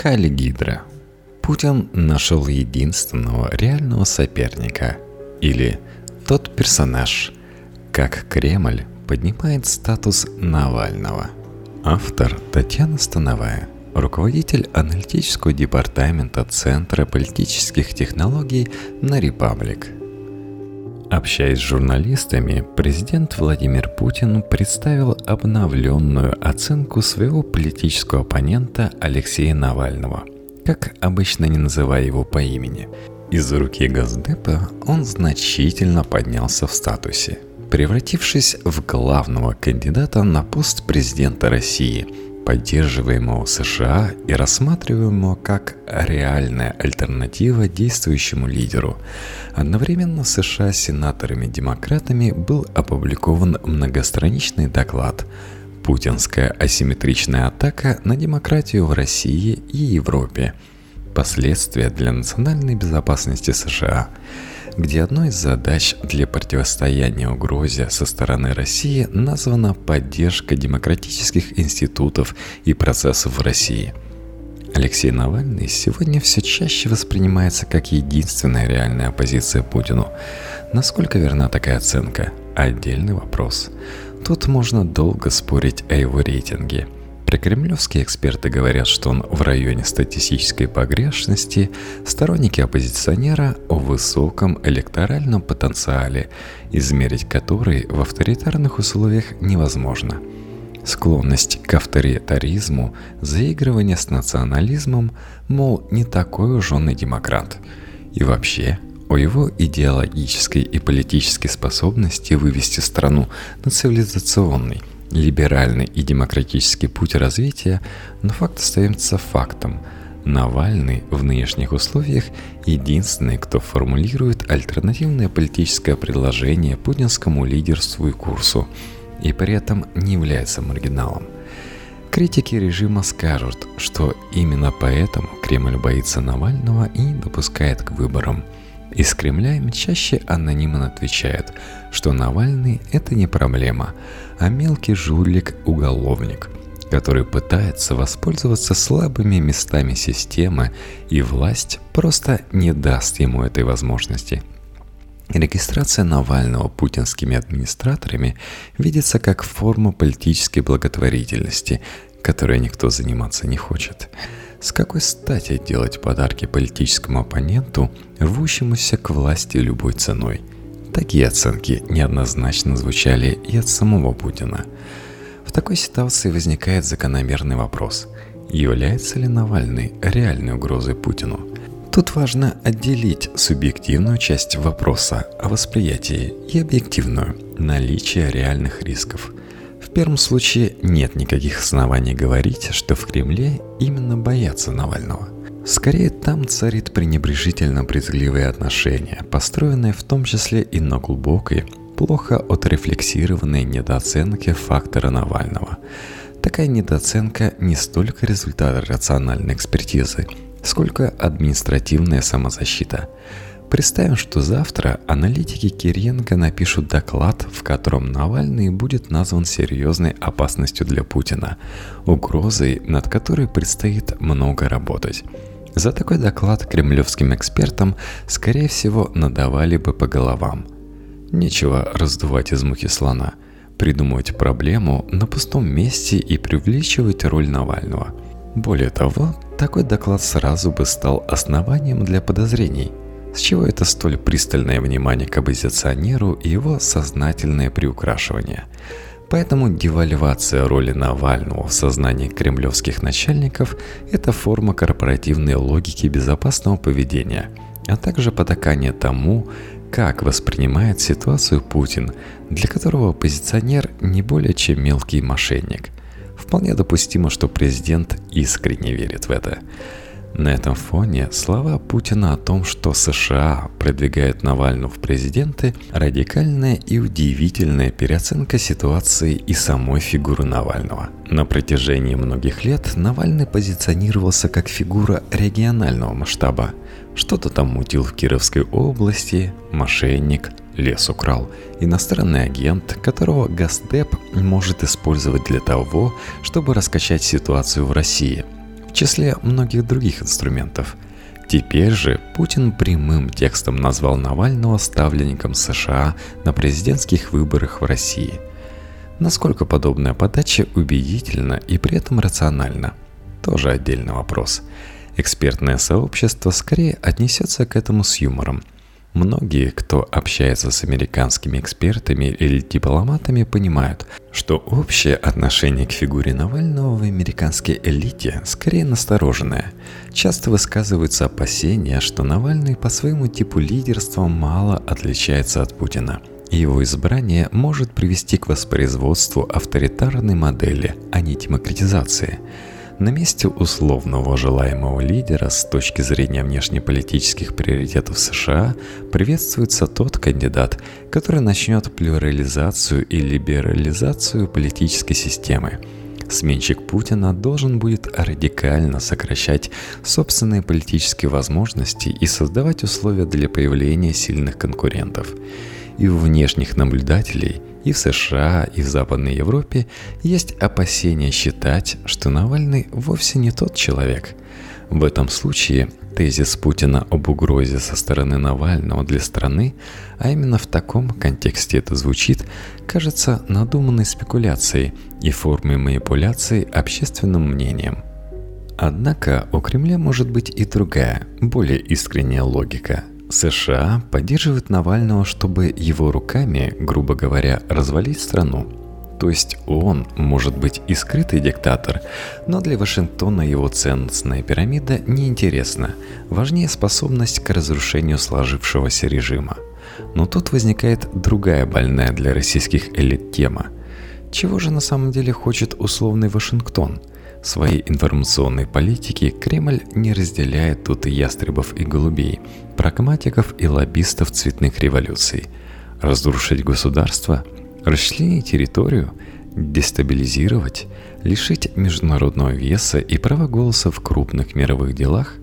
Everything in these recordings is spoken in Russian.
Хали Гидра. Путин нашел единственного реального соперника. Или тот персонаж, как Кремль поднимает статус Навального. Автор Татьяна Становая, руководитель аналитического департамента Центра политических технологий на Репаблик. Общаясь с журналистами, президент Владимир Путин представил обновленную оценку своего политического оппонента Алексея Навального, как обычно не называя его по имени. Из руки Газдепа он значительно поднялся в статусе, превратившись в главного кандидата на пост президента России – поддерживаемого США и рассматриваемого как реальная альтернатива действующему лидеру. Одновременно США сенаторами-демократами был опубликован многостраничный доклад «Путинская асимметричная атака на демократию в России и Европе. Последствия для национальной безопасности США», где одной из задач для противостояния угрозе со стороны России названа поддержка демократических институтов и процессов в России. Алексей Навальный сегодня все чаще воспринимается как единственная реальная оппозиция Путину. Насколько верна такая оценка? Отдельный вопрос. Тут можно долго спорить о его рейтинге – Прикремлевские эксперты говорят, что он в районе статистической погрешности, сторонники оппозиционера о высоком электоральном потенциале, измерить который в авторитарных условиях невозможно. Склонность к авторитаризму, заигрывание с национализмом, мол, не такой уж он и демократ. И вообще, о его идеологической и политической способности вывести страну на цивилизационный – либеральный и демократический путь развития, но факт остается фактом. Навальный в нынешних условиях единственный, кто формулирует альтернативное политическое предложение путинскому лидерству и курсу, и при этом не является маргиналом. Критики режима скажут, что именно поэтому Кремль боится Навального и не допускает к выборам – из Кремля им чаще анонимно отвечают, что Навальный – это не проблема, а мелкий жулик-уголовник, который пытается воспользоваться слабыми местами системы, и власть просто не даст ему этой возможности. Регистрация Навального путинскими администраторами видится как форма политической благотворительности, которой никто заниматься не хочет – с какой стати делать подарки политическому оппоненту, рвущемуся к власти любой ценой? Такие оценки неоднозначно звучали и от самого Путина. В такой ситуации возникает закономерный вопрос. Является ли Навальный реальной угрозой Путину? Тут важно отделить субъективную часть вопроса о восприятии и объективную – наличие реальных рисков – первом случае нет никаких оснований говорить, что в Кремле именно боятся Навального. Скорее, там царит пренебрежительно брезгливое отношение, построенное в том числе и на глубокой, плохо отрефлексированной недооценке фактора Навального. Такая недооценка не столько результат рациональной экспертизы, сколько административная самозащита – Представим, что завтра аналитики Кириенко напишут доклад, в котором Навальный будет назван серьезной опасностью для Путина, угрозой, над которой предстоит много работать. За такой доклад кремлевским экспертам, скорее всего, надавали бы по головам. Нечего раздувать из мухи слона, придумывать проблему на пустом месте и преувеличивать роль Навального. Более того, такой доклад сразу бы стал основанием для подозрений – с чего это столь пристальное внимание к оппозиционеру и его сознательное приукрашивание? Поэтому девальвация роли Навального в сознании кремлевских начальников – это форма корпоративной логики безопасного поведения, а также потакание тому, как воспринимает ситуацию Путин, для которого оппозиционер не более чем мелкий мошенник. Вполне допустимо, что президент искренне верит в это. На этом фоне слова Путина о том, что США продвигают Навального в президенты, радикальная и удивительная переоценка ситуации и самой фигуры Навального. На протяжении многих лет Навальный позиционировался как фигура регионального масштаба. Что-то там мутил в Кировской области, мошенник, лес украл, иностранный агент, которого Госдеп может использовать для того, чтобы раскачать ситуацию в России – числе многих других инструментов. Теперь же Путин прямым текстом назвал Навального ставленником США на президентских выборах в России. Насколько подобная подача убедительна и при этом рациональна – тоже отдельный вопрос. Экспертное сообщество скорее отнесется к этому с юмором. Многие, кто общается с американскими экспертами или дипломатами, понимают, что общее отношение к фигуре Навального в американской элите скорее настороженное. Часто высказываются опасения, что Навальный по своему типу лидерства мало отличается от Путина – и его избрание может привести к воспроизводству авторитарной модели, а не демократизации – на месте условного желаемого лидера с точки зрения внешнеполитических приоритетов США приветствуется тот кандидат, который начнет плюрализацию и либерализацию политической системы. Сменщик Путина должен будет радикально сокращать собственные политические возможности и создавать условия для появления сильных конкурентов. И у внешних наблюдателей – и в США, и в Западной Европе есть опасения считать, что Навальный вовсе не тот человек. В этом случае тезис Путина об угрозе со стороны Навального для страны, а именно в таком контексте это звучит, кажется надуманной спекуляцией и формой манипуляции общественным мнением. Однако у Кремля может быть и другая, более искренняя логика – США поддерживают Навального, чтобы его руками, грубо говоря, развалить страну. То есть он может быть и скрытый диктатор, но для Вашингтона его ценностная пирамида неинтересна. Важнее способность к разрушению сложившегося режима. Но тут возникает другая больная для российских элит тема. Чего же на самом деле хочет условный Вашингтон – своей информационной политики Кремль не разделяет тут и ястребов и голубей, прагматиков и лоббистов цветных революций. Разрушить государство, расчленить территорию, дестабилизировать, лишить международного веса и права голоса в крупных мировых делах?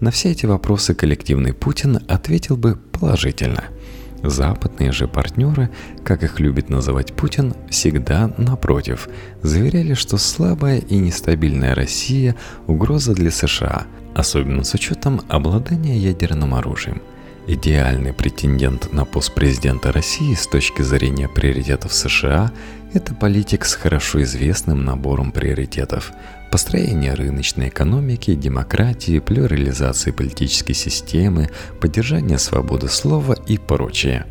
На все эти вопросы коллективный Путин ответил бы положительно – Западные же партнеры, как их любит называть Путин, всегда напротив, заверяли, что слабая и нестабильная Россия – угроза для США, особенно с учетом обладания ядерным оружием. Идеальный претендент на пост президента России с точки зрения приоритетов США – это политик с хорошо известным набором приоритетов – Построение рыночной экономики, демократии, плюрализации политической системы, поддержание свободы слова и прочее.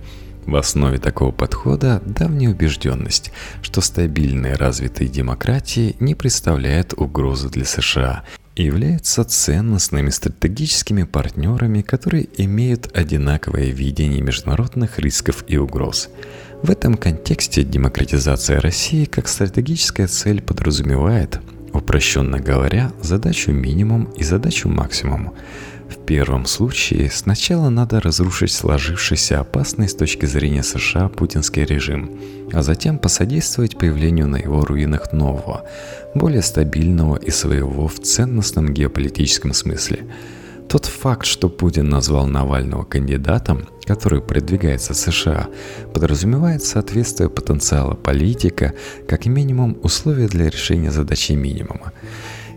В основе такого подхода давняя убежденность, что стабильные развитые демократии не представляют угрозы для США и являются ценностными стратегическими партнерами, которые имеют одинаковое видение международных рисков и угроз. В этом контексте демократизация России как стратегическая цель подразумевает – Упрощенно говоря, задачу минимум и задачу максимум. В первом случае сначала надо разрушить сложившийся опасный с точки зрения США путинский режим, а затем посодействовать появлению на его руинах нового, более стабильного и своего в ценностном геополитическом смысле – тот факт, что Путин назвал Навального кандидатом, который продвигается США, подразумевает соответствие потенциала политика как минимум условия для решения задачи минимума.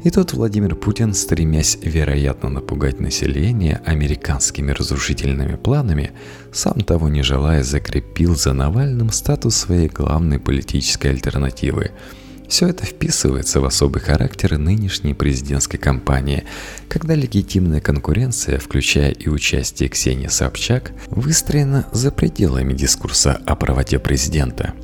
И тут Владимир Путин, стремясь вероятно напугать население американскими разрушительными планами, сам того не желая закрепил за Навальным статус своей главной политической альтернативы – все это вписывается в особый характер нынешней президентской кампании, когда легитимная конкуренция, включая и участие Ксении Собчак, выстроена за пределами дискурса о правоте президента.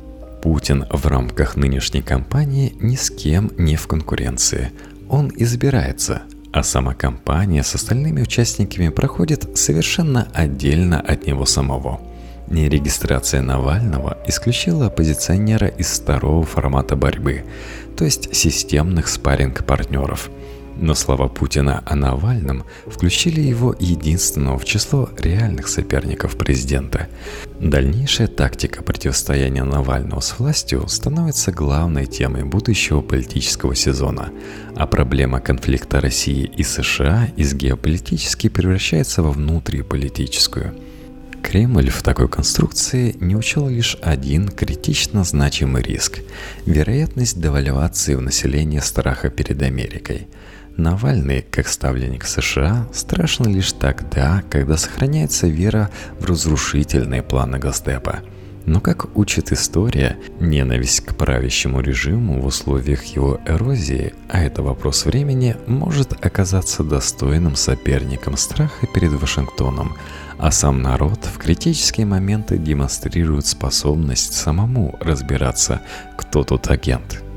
Путин в рамках нынешней кампании ни с кем не в конкуренции. Он избирается, а сама кампания с остальными участниками проходит совершенно отдельно от него самого – Нерегистрация Навального исключила оппозиционера из второго формата борьбы, то есть системных спарринг-партнеров. Но слова Путина о Навальном включили его единственного в число реальных соперников президента. Дальнейшая тактика противостояния Навального с властью становится главной темой будущего политического сезона, а проблема конфликта России и США из геополитически превращается во внутриполитическую – Кремль в такой конструкции не учел лишь один критично значимый риск – вероятность девальвации в населении страха перед Америкой. Навальный, как ставленник США, страшен лишь тогда, когда сохраняется вера в разрушительные планы Госдепа – но как учит история, ненависть к правящему режиму в условиях его эрозии, а это вопрос времени, может оказаться достойным соперником страха перед Вашингтоном, а сам народ в критические моменты демонстрирует способность самому разбираться, кто тут агент –